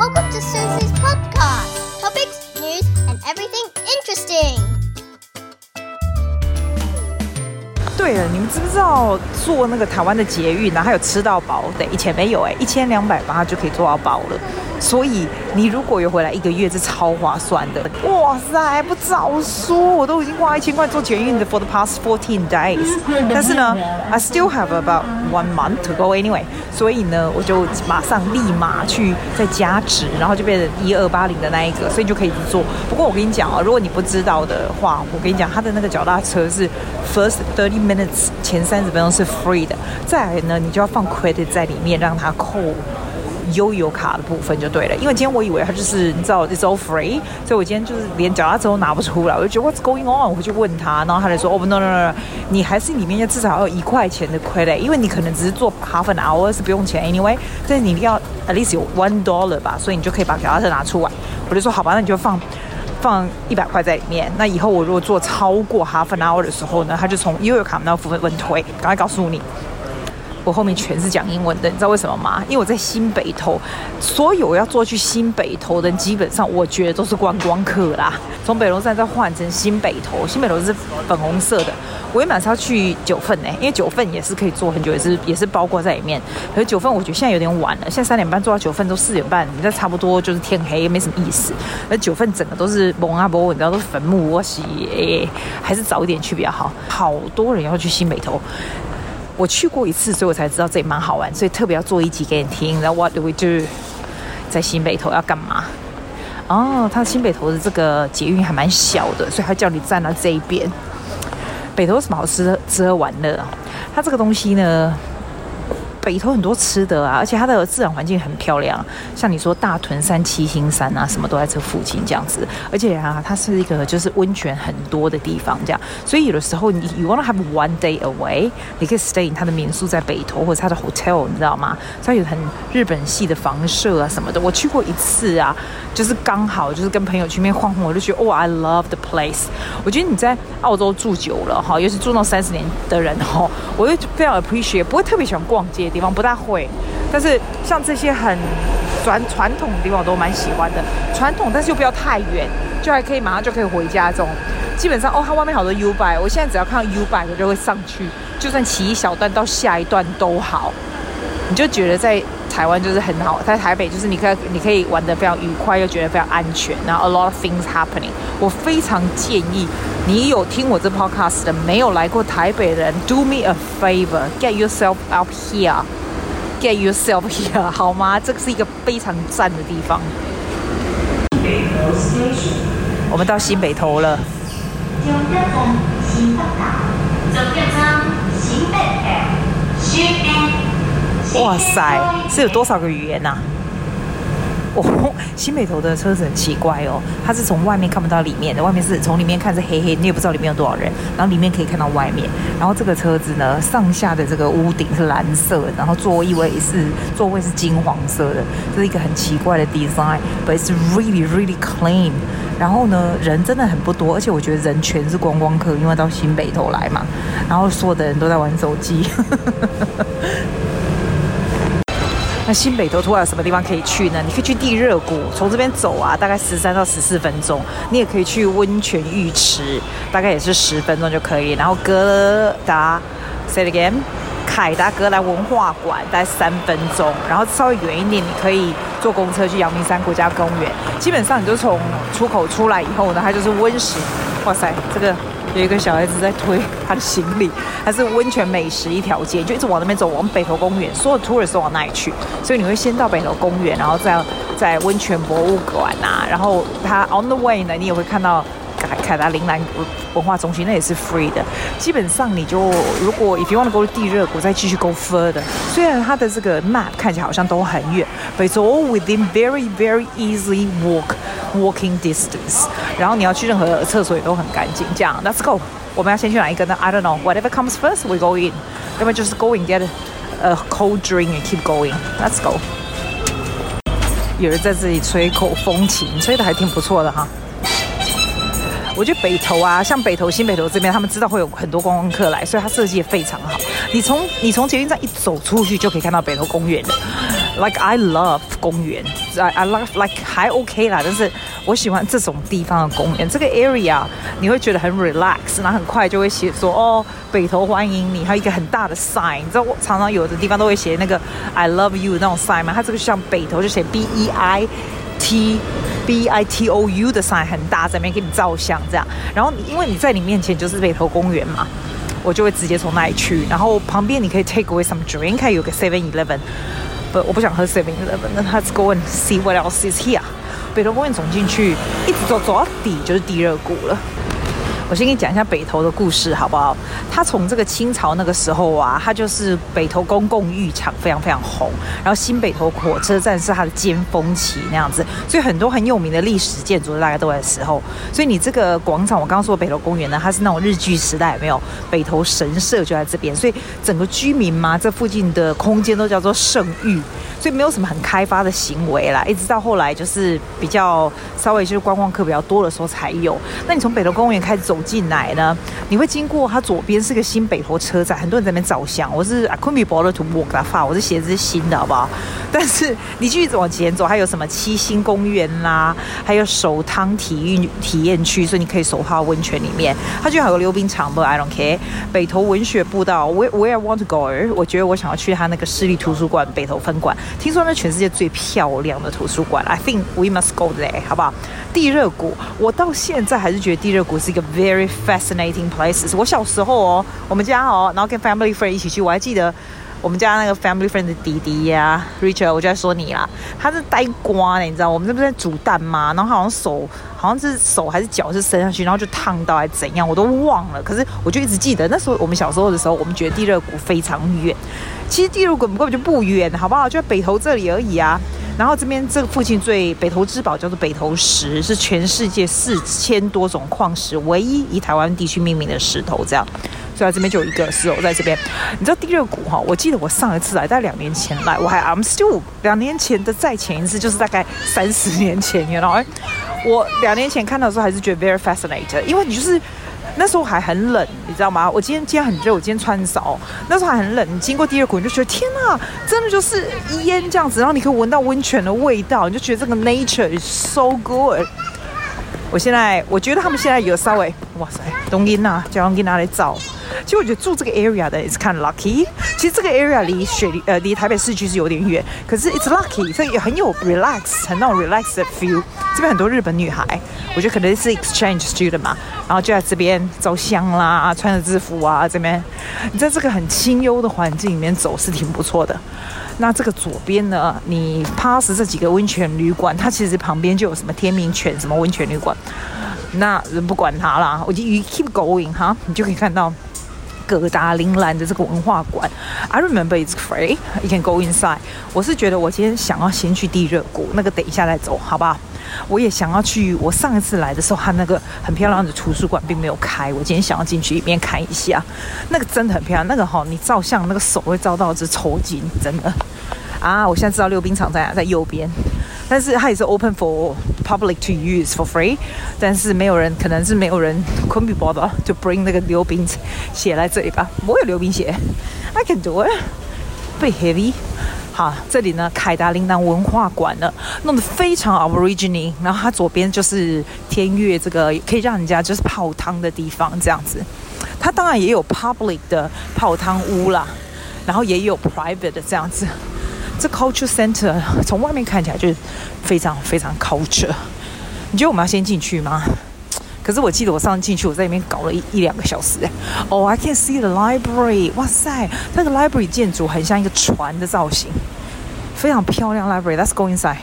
Welcome to Susie's podcast. Topics, news, and everything interesting. 对了，你们知不知道坐那个台湾的捷运然后？还有吃到饱？对，以前没有哎，一千两百八就可以坐到饱了。所以你如果有回来一个月，是超划算的。哇塞，不早说，我都已经花一千块做捷运的 for the past fourteen days。但是呢，I still have about one month to go anyway。所以呢，我就马上立马去再加值，然后就变成一二八零的那一个，所以就可以坐。不过我跟你讲啊，如果你不知道的话，我跟你讲，他的那个脚踏车是 first thirty minutes 前三十分钟是 free 的，再来呢，你就要放 credit 在里面让它扣。悠游卡的部分就对了，因为今天我以为他就是你知道 it's all free，所以我今天就是连脚踏车都拿不出来，我就觉得 what's going on，我会去问他，然后他就说哦、oh, no no no 你还是里面要至少要有一块钱的 credit，因为你可能只是做 half an hour 是不用钱 anyway，但是你要 at least 有 one dollar 吧，所以你就可以把脚踏车拿出来。我就说好吧，那你就放放一百块在里面，那以后我如果做超过 half an hour 的时候呢，他就从悠游卡那部分问退，赶快告诉你。我后面全是讲英文的，你知道为什么吗？因为我在新北投，所有要坐去新北投的，基本上我觉得都是观光客啦。从北龙站再换成新北投，新北投是粉红色的。我原本是要去九份呢，因为九份也是可以坐很久，也是也是包括在里面。可是九份我觉得现在有点晚了，现在三点半坐到九份都四点半，你这差不多就是天黑，没什么意思。而九份整个都是蒙阿波，你知道都是坟墓，我洗，还是早一点去比较好。好多人要去新北投。我去过一次，所以我才知道这里蛮好玩，所以特别要做一集给你听。然后 What do we do？在新北投要干嘛？哦，它新北投的这个捷运还蛮小的，所以它叫你站到这一边。北投有什么好吃的、吃喝玩乐？它这个东西呢？北投很多吃的啊，而且它的自然环境很漂亮，像你说大屯山、七星山啊，什么都在这附近这样子。而且啊，它是一个就是温泉很多的地方，这样。所以有的时候你 you wanna have one day away，你可以 stay in 它的民宿在北投或者它的 hotel，你知道吗？它有很日本系的房舍啊什么的。我去过一次啊，就是刚好就是跟朋友去那边晃晃，我就觉得哦，I love the place。我觉得你在澳洲住久了哈，尤其住到三十年的人哈，我就非常 appreciate，不会特别喜欢逛街。地方不大会，但是像这些很传传统的地方我都蛮喜欢的。传统，但是又不要太远，就还可以马上就可以回家这种。基本上哦，它外面好多 U bike，我现在只要看到 U bike，我就会上去，就算骑一小段到下一段都好。你就觉得在台湾就是很好，在台北就是你可以你可以玩得非常愉快，又觉得非常安全，然后 a lot of things happening。我非常建议你有听我这 podcast 的没有来过台北的人，do me a favor，get yourself up here，get yourself here，好吗？这个是一个非常赞的地方。我们到新北投了。哇塞，是有多少个语言呐、啊？哦，新北投的车子很奇怪哦，它是从外面看不到里面的，外面是从里面看是黑黑，你也不知道里面有多少人，然后里面可以看到外面。然后这个车子呢，上下的这个屋顶是蓝色，然后座位是座位是金黄色的，这是一个很奇怪的 design，but it's really really clean。然后呢，人真的很不多，而且我觉得人全是观光客，因为到新北投来嘛，然后所有的人都在玩手机。那新北投突然有什么地方可以去呢？你可以去地热谷，从这边走啊，大概十三到十四分钟。你也可以去温泉浴池，大概也是十分钟就可以。然后哥达，say again，凯达格兰文化馆大概三分钟。然后稍微远一点，你可以坐公车去阳明山国家公园。基本上你就从出口出来以后呢，它就是温室。哇塞，这个。有一个小孩子在推他的行李，还是温泉美食一条街，就一直往那边走，往北投公园，所有 tourist 往那里去，所以你会先到北投公园，然后再在温泉博物馆啊，然后它 on the way 呢，你也会看到凯凯达林兰文化中心，那也是 free 的。基本上你就如果 if you want to go to 地热谷，再继续 go further，虽然它的这个 map 看起来好像都很远，but it's all within very very easy walk walking distance。然后你要去任何厕所也都很干净，这样，Let's go。我们要先去哪一个呢？I don't know。Whatever comes first, we go in。要么就是 go and get a cold drink and keep going。Let's go。有人在这里吹口风琴，吹得还挺不错的哈。我觉得北投啊，像北投、新北投这边，他们知道会有很多观光客来，所以它设计也非常好。你从你从捷运站一走出去，就可以看到北投公园了。Like I love 公园，I I love like 还 OK 啦，但是我喜欢这种地方的公园。这个 area 你会觉得很 relax，然后很快就会写说哦，北投欢迎你，还有一个很大的 sign。你知道我常常有的地方都会写那个 I love you 那种 sign 吗？它这个像北投就写 B E I T B I T O U 的 sign 很大，在那边给你照相这样。然后因为你在你面前就是北投公园嘛。我就会直接从那里去，然后旁边你可以 take away some drink，还有个 Seven Eleven，不，我不想喝 Seven Eleven，那 let's go and see what else is here。北投公园走进去，一直走走到底就是地热谷了。我先给你讲一下北投的故事，好不好？它从这个清朝那个时候啊，它就是北投公共浴场非常非常红，然后新北投火车站是它的尖峰期那样子，所以很多很有名的历史建筑大概都在时候。所以你这个广场，我刚刚说北投公园呢，它是那种日据时代没有？北投神社就在这边，所以整个居民嘛，这附近的空间都叫做圣域。所以没有什么很开发的行为啦，一直到后来就是比较稍微就是观光客比较多的时候才有。那你从北投公园开始走进来呢，你会经过它左边是个新北投车站，很多人在那边照相。我是 I couldn't be bothered to walk that far，我是鞋子是新的，好不好？但是你继续往前走，还有什么七星公园啦，还有手汤体育体验区，所以你可以手泡温泉里面。它就还有溜冰场不 I don't care。北投文学步道，Where Where I want to go？我觉得我想要去它那个市立图书馆北投分馆。听说那全世界最漂亮的图书馆，I think we must go there，好不好？地热谷，我到现在还是觉得地热谷是一个 very Very fascinating places。我小时候哦，我们家哦，然后跟 family friend 一起去，我还记得我们家那个 family friend 的弟弟呀，Richard，我就在说你啦，他是呆瓜呢，你知道，我们这不是在煮蛋吗？然后好像手好像是手还是脚是伸上去，然后就烫到还是怎样，我都忘了。可是我就一直记得那时候我们小时候的时候，我们觉得地热谷非常远。其实地热谷根本就不远，好不好？就在北投这里而已啊。然后这边这个附近最北投之宝叫做北投石，是全世界四千多种矿石唯一以台湾地区命名的石头。这样，所以这边就有一个石头在这边。你知道地热谷哈？我记得我上一次来，大概两年前来，我还 I'm still 两年前的再前一次就是大概三十年前，you know？我两年前看到的时候还是觉得 very fascinating，因为你就是。那时候还很冷，你知道吗？我今天今天很热，我今天穿少。那时候还很冷，你经过第二股你就觉得天哪，真的就是烟这样子，然后你可以闻到温泉的味道，你就觉得这个 nature is so good。我现在我觉得他们现在有稍微哇塞，东音呐，叫东音拿来照。其实我觉得住这个 area 的 is kind lucky。其实这个 area 离雪梨呃离台北市区是有点远，可是 it's lucky，所以也很有 relax，很那种 relax 的 feel。这边很多日本女孩，我觉得可能是 exchange student 嘛，然后就在这边照相啦，穿着制服啊，这边你在这个很清幽的环境里面走是挺不错的。那这个左边呢，你 pass 这几个温泉旅馆，它其实旁边就有什么天明泉什么温泉旅馆，那人不管它啦，我就 keep going 哈，你就可以看到。葛达林兰的这个文化馆，I remember it's free, you can go inside。我是觉得我今天想要先去地热谷，那个等一下再走，好不好？我也想要去，我上一次来的时候，它那个很漂亮的图书馆并没有开，我今天想要进去里面看一下，那个真的很漂亮，那个哈，你照相那个手会照到只抽筋，真的。啊，我现在知道溜冰场在哪，在右边。但是它也是 open for public to use for free，但是没有人，可能是没有人 couldn't be bothered to bring 那个溜冰鞋来这里吧。我有溜冰鞋，I can do it，被 heavy。好，这里呢，凯达琳南文化馆呢，弄得非常 Aboriginal，然后它左边就是天悦这个可以让人家就是泡汤的地方这样子。它当然也有 public 的泡汤屋啦，然后也有 private 的这样子。这 culture center 从外面看起来就是非常非常 culture。你觉得我们要先进去吗？可是我记得我上次进去，我在里面搞了一一两个小时。哦，I can see the library。哇塞，那个 library 建筑很像一个船的造型，非常漂亮 library。Let's go inside。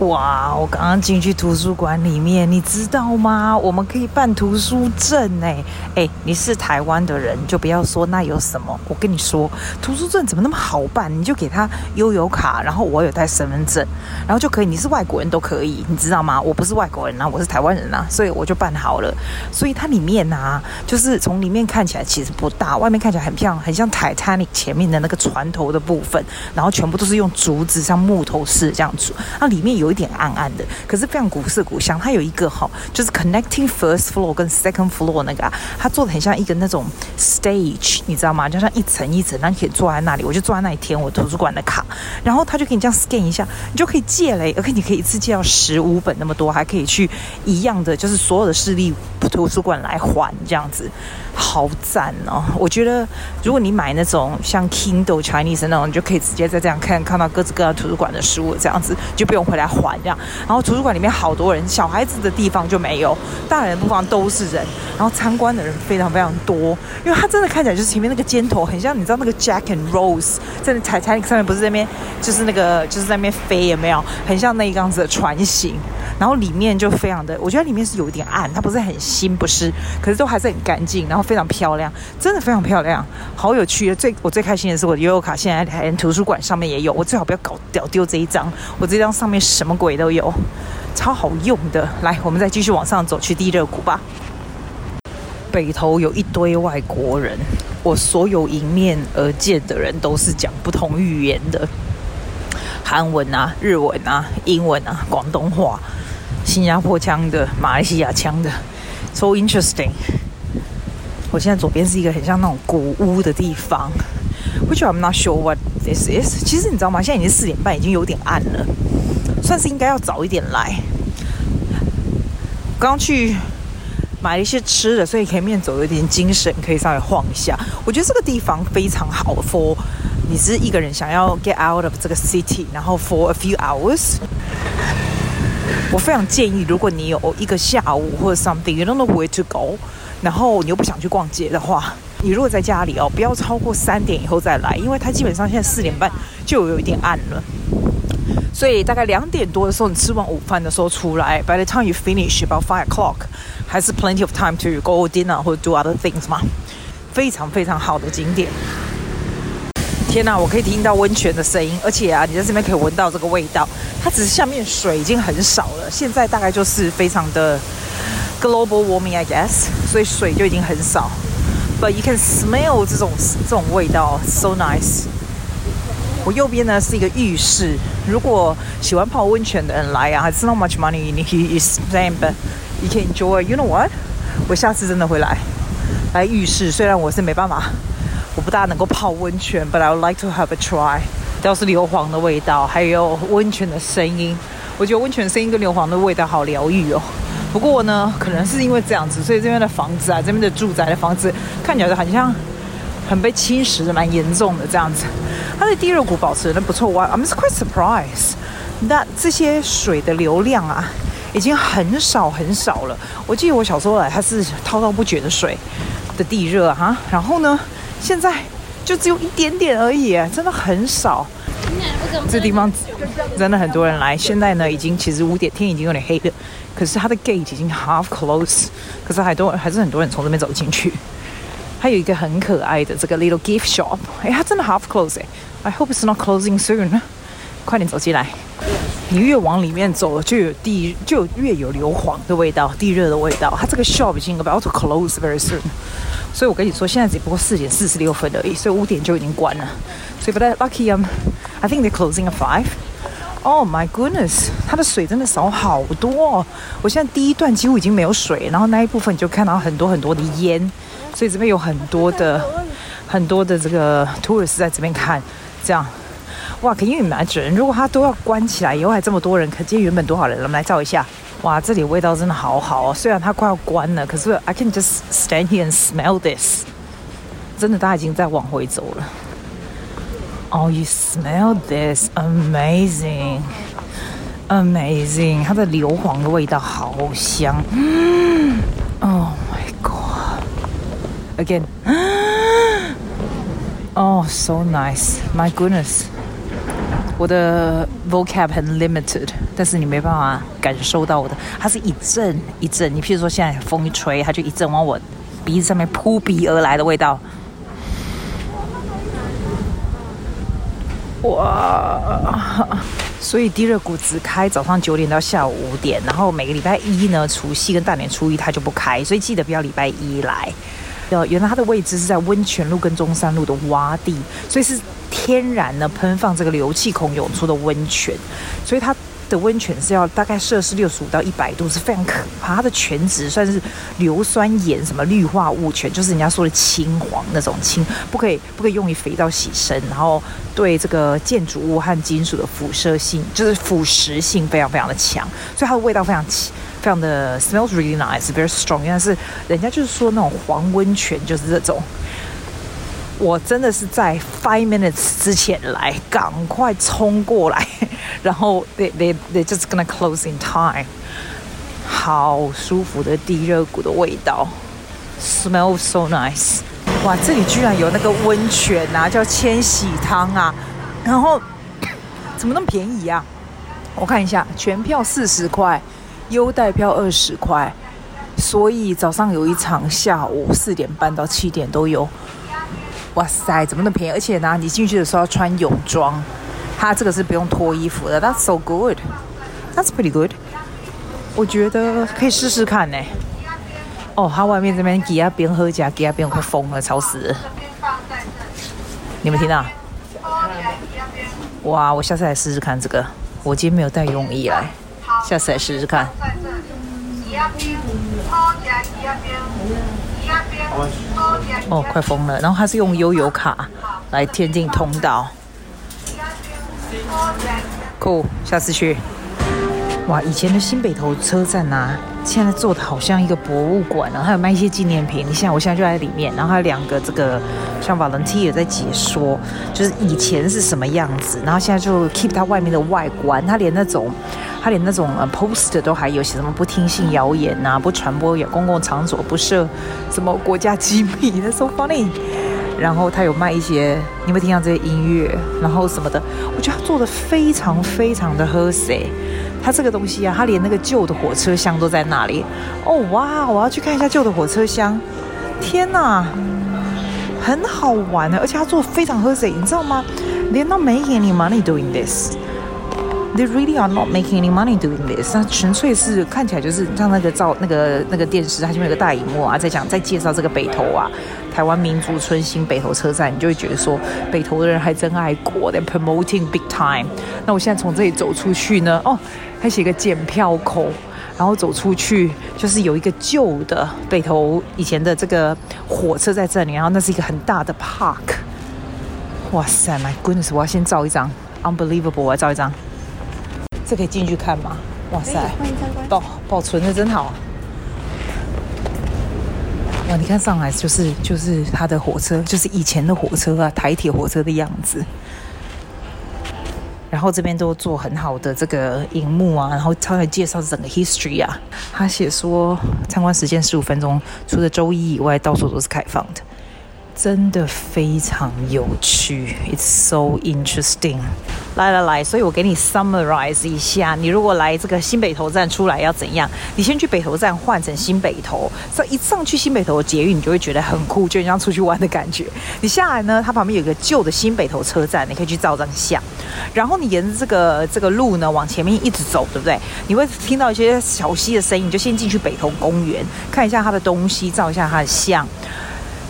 哇！我刚刚进去图书馆里面，你知道吗？我们可以办图书证哎哎！你是台湾的人，就不要说那有什么。我跟你说，图书证怎么那么好办？你就给他悠游卡，然后我有带身份证，然后就可以。你是外国人都可以，你知道吗？我不是外国人啊，我是台湾人啊，所以我就办好了。所以它里面啊，就是从里面看起来其实不大，外面看起来很漂亮，很像 Titanic 前面的那个船头的部分，然后全部都是用竹子像木头似这样子。那里面有。有一点暗暗的，可是非常古色古香。它有一个哈，就是 connecting first floor 跟 second floor 那个啊，它做的很像一个那种 stage，你知道吗？就像一层一层，然后你可以坐在那里。我就坐在那里填我图书馆的卡，然后他就给你这样 scan 一下，你就可以借嘞，而且你可以一次借到十五本那么多，还可以去一样的，就是所有的市立图书馆来还这样子。好赞哦！我觉得如果你买那种像 Kindle Chinese 那种，你就可以直接在这样看看到各式各样图书馆的书，这样子就不用回来还这样。然后图书馆里面好多人，小孩子的地方就没有，大人的地方都是人。然后参观的人非常非常多，因为它真的看起来就是前面那个尖头很像，你知道那个 Jack and Rose 在那彩彩上面不是在那边，就是那个就是在那边飞有没有？很像那一样子的船型。然后里面就非常的，我觉得里面是有一点暗，它不是很新不是，可是都还是很干净，然后非常漂亮，真的非常漂亮，好有趣。最我最开心的是我的悠游卡现在连图书馆上面也有，我最好不要搞掉丢这一张，我这张上面什什么鬼都有，超好用的。来，我们再继续往上走去地热谷吧。北头有一堆外国人，我所有迎面而见的人都是讲不同语言的，韩文啊、日文啊、英文啊、广东话。新加坡腔的，马来西亚腔的，so interesting。我现在左边是一个很像那种古屋的地方，which I'm not sure what this is。其实你知道吗？现在已经四点半，已经有点暗了，算是应该要早一点来。刚去买了一些吃的，所以前面走有点精神，可以稍微晃一下。我觉得这个地方非常好，for 你是一个人想要 get out of 这个 city，然后 for a few hours。我非常建议，如果你有一个下午或者 something，you don't know where to go，然后你又不想去逛街的话，你如果在家里哦，不要超过三点以后再来，因为它基本上现在四点半就有一点暗了，所以大概两点多的时候，你吃完午饭的时候出来，by the time you finish about five o'clock，还是 plenty of time to go dinner 或者 do other things 嘛，非常非常好的景点。天哪，我可以听到温泉的声音，而且啊，你在这边可以闻到这个味道。它只是下面水已经很少了，现在大概就是非常的 global warming，I guess，所以水就已经很少。But you can smell 这种这种味道，so nice。我右边呢是一个浴室，如果喜欢泡温泉的人来啊，It's not much money you spend，but you can enjoy。You know what？我下次真的会来来浴室，虽然我是没办法。我不大能够泡温泉，but I would like to have a try。都是硫磺的味道，还有温泉的声音。我觉得温泉声音跟硫磺的味道好疗愈哦。不过呢，可能是因为这样子，所以这边的房子啊，这边的住宅的房子看起来就很像很被侵蚀的蛮严重的这样子。它的地热谷保持的不错，我 I'm quite surprised。那这些水的流量啊，已经很少很少了。我记得我小时候来，它是滔滔不绝的水的地热哈、啊，然后呢？现在就只有一点点而已，真的很少。这地方真的很多人来。现在呢，已经其实五点，天已经有点黑了。可是它的 gate 已经 half close，可是还多还是很多人从这边走进去。还有一个很可爱的这个 little gift shop，哎，它真的 half close 哎。I hope it's not closing soon。快点走进来。你越往里面走，就有地就越有硫磺的味道，地热的味道。它这个 shop 已经 about to close very soon。所以我跟你说，现在只不过四点四十六分而已，所以五点就已经关了。所以不太 lucky 啊。I think they're closing at five. Oh my goodness，它的水真的少好多哦。我现在第一段几乎已经没有水，然后那一部分就看到很多很多的烟，所以这边有很多的很多的这个 tourists 在这边看，这样。哇，可以 imagine，如果它都要关起来以后还这么多人，可见原本多少人？我们来照一下。哇，这里味道真的好好哦！虽然它快要关了，可是 I can just stand here and smell this。真的，大家已经在往回走了。Oh, you smell this? Amazing, amazing！它的硫磺的味道好香。Oh my god! Again. Oh, so nice. My goodness. 我的 vocab 很 limited，但是你没办法感受到我的，它是一阵一阵。你譬如说现在风一吹，它就一阵往我鼻子上面扑鼻而来的味道。哇！所以低热谷只开早上九点到下午五点，然后每个礼拜一呢，除夕跟大年初一它就不开，所以记得不要礼拜一来。呃，原来它的位置是在温泉路跟中山路的洼地，所以是天然的喷放这个流气孔涌出的温泉，所以它的温泉是要大概摄氏六十五到一百度，是非常可怕。它的泉质算是硫酸盐什么氯化物泉，就是人家说的青黄那种青，不可以不可以用于肥皂洗身，然后对这个建筑物和金属的辐射性，就是腐蚀性非常非常的强，所以它的味道非常非常的 smells really nice，very strong。但是人家就是说那种黄温泉就是这种。我真的是在 five minutes 之前来，赶快冲过来，然后 they they they just gonna close in time。好舒服的地热谷的味道，smells so nice。哇，这里居然有那个温泉啊，叫千禧汤啊，然后 怎么那么便宜啊？我看一下，全票四十块，优待票二十块，所以早上有一场，下午四点半到七点都有。哇塞，怎么那么便宜？而且呢，你进去的时候要穿泳装，它这个是不用脱衣服的。That's so good. That's pretty good. 我觉得可以试试看呢。哦，它外面这边给啊边喝加给啊边快疯了，吵死了。你们听到？哇，我下次来试试看这个。我今天没有带泳衣来，下次来试试看。哦，快疯了！然后它是用悠游卡来填进通道。Cool，下次去。哇，以前的新北头车站啊，现在做的好像一个博物馆啊，还有卖一些纪念品。你像我现在就在里面，然后还有两个这个像 volunteer 也在解说，就是以前是什么样子，然后现在就 keep 它外面的外观，它连那种。他连那种呃 post 都还有写什么不听信谣言呐、啊，不传播有公共场所，不设什么国家机密，That's so funny。然后他有卖一些，你有没有听到这些音乐？然后什么的，我觉得他做的非常非常的和谐。他这个东西啊，他连那个旧的火车厢都在那里。哦哇，我要去看一下旧的火车厢。天哪，很好玩的，而且他做的非常和谐，你知道吗？连到没给你 money doing this。They really are not making any money doing this。那纯粹是看起来就是像那个照那个那个电视，它前面有个大荧幕啊，在讲在介绍这个北投啊，台湾民族村新北投车站，你就会觉得说北投的人还真爱国，They're promoting big time。那我现在从这里走出去呢，哦，还写个检票口，然后走出去就是有一个旧的北投以前的这个火车在这里，然后那是一个很大的 park。哇塞，My goodness！我要先照一张，Unbelievable！我要照一张。这可以进去看吗？哇塞，保保存的真好。哇，你看上海就是就是它的火车，就是以前的火车啊，台铁火车的样子。然后这边都做很好的这个荧幕啊，然后他来介绍整个 history 啊。他写说参观时间十五分钟，除了周一以外，到处都是开放的。真的非常有趣，It's so interesting。来来来，所以我给你 summarize 一下，你如果来这个新北投站出来要怎样？你先去北投站换成新北投，所以一上去新北投的捷运，你就会觉得很酷，就像出去玩的感觉。你下来呢，它旁边有一个旧的新北投车站，你可以去照张相。然后你沿着这个这个路呢往前面一直走，对不对？你会听到一些小溪的声音，你就先进去北投公园看一下它的东西，照一下它的相。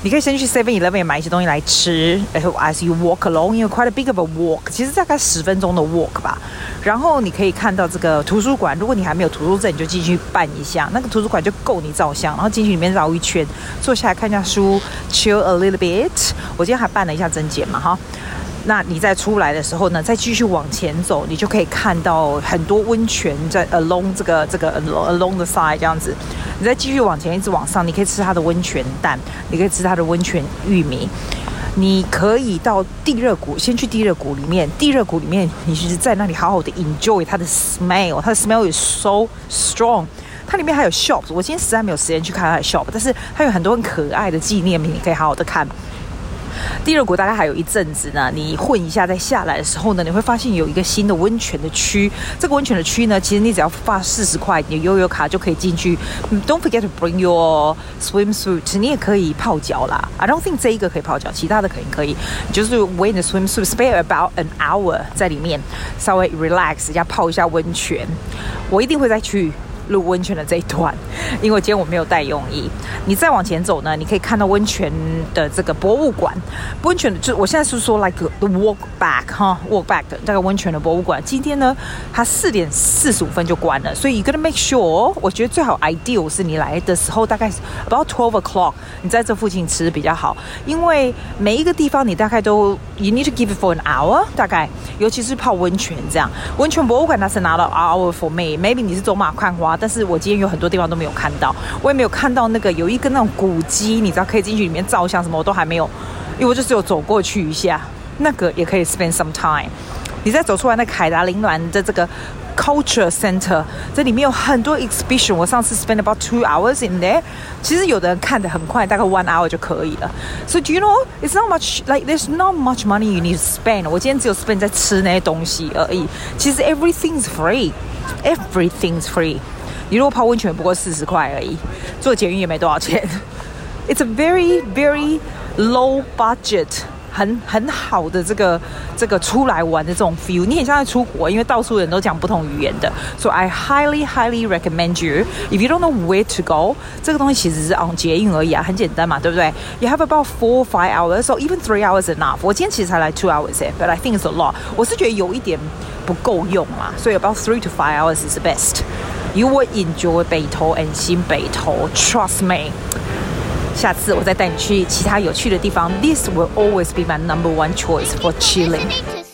你可以先去 Seven Eleven 买一些东西来吃，然后 as you walk along，因为 quite a big of a walk，其实大概十分钟的 walk 吧。然后你可以看到这个图书馆，如果你还没有图书证，你就进去办一下，那个图书馆就够你照相。然后进去里面绕一圈，坐下来看一下书，chill a little bit。我今天还办了一下证件嘛，哈。那你再出来的时候呢，再继续往前走，你就可以看到很多温泉在 along 这个这个 along the side 这样子。你再继续往前，一直往上，你可以吃它的温泉蛋，你可以吃它的温泉玉米。你可以到地热谷，先去地热谷里面。地热谷里面，你是在那里好好的 enjoy 它的 smell，它的 smell is so strong。它里面还有 shops，我今天实在没有时间去看它的 shop，但是它有很多很可爱的纪念品，你可以好好的看。地热谷大概还有一阵子呢，你混一下再下来的时候呢，你会发现有一个新的温泉的区。这个温泉的区呢，其实你只要花四十块，你悠游卡就可以进去。Don't forget to bring your swimsuit，你也可以泡脚啦。I don't think 这一个可以泡脚，其他的肯定可以。就是 wear the swimsuit，spare about an hour 在里面，稍微 relax 一下，泡一下温泉。我一定会再去。录温泉的这一段，因为今天我没有带泳衣。你再往前走呢，你可以看到温泉的这个博物馆。温泉的就我现在是说 like the walk back 哈，walk back 的这个温泉的博物馆。今天呢，它四点四十五分就关了，所以 you gotta make sure。我觉得最好 ideal 是你来的时候大概 about twelve o'clock，你在这附近吃比较好，因为每一个地方你大概都 you need to give it for an hour，大概尤其是泡温泉这样。温泉博物馆它是拿到 hour for me，maybe 你是走马看花，但是我今天有很多地方都没有看到，我也没有看到那个有一个那种古迹，你知道可以进去里面照相什么，我都还没有，因为我就只有走过去一下，那个也可以 spend some time。你再走出来那凯达林兰的这个 culture center，这里面有很多 exhibition，我上次 spend about two hours in there，其实有的人看得很快，大概 one hour 就可以了。So do you know it's not much like there's not much money you need to spend。我今天只有 spend 在吃那些东西而已。其实 everything's free，everything's free。你如果泡温泉不过四十块而已，坐捷运也没多少钱。It's a very very low budget。很很好的这个这个出来玩的这种 feel，你很像在出国，因为到处人都讲不同语言的。So I highly highly recommend you if you don't know where to go，这个东西其实是 on 捷运而已啊，很简单嘛，对不对？You have about four five hours, so even three hours enough。我今天其实才来 two hours 诶，but I think it's a lot。我是觉得有一点不够用啦，所以 about three to five hours is the best。 You will enjoy 北投 and 新北投，trust me。下次我再带你去其他有趣的地方。This will always be my number one choice for chilling.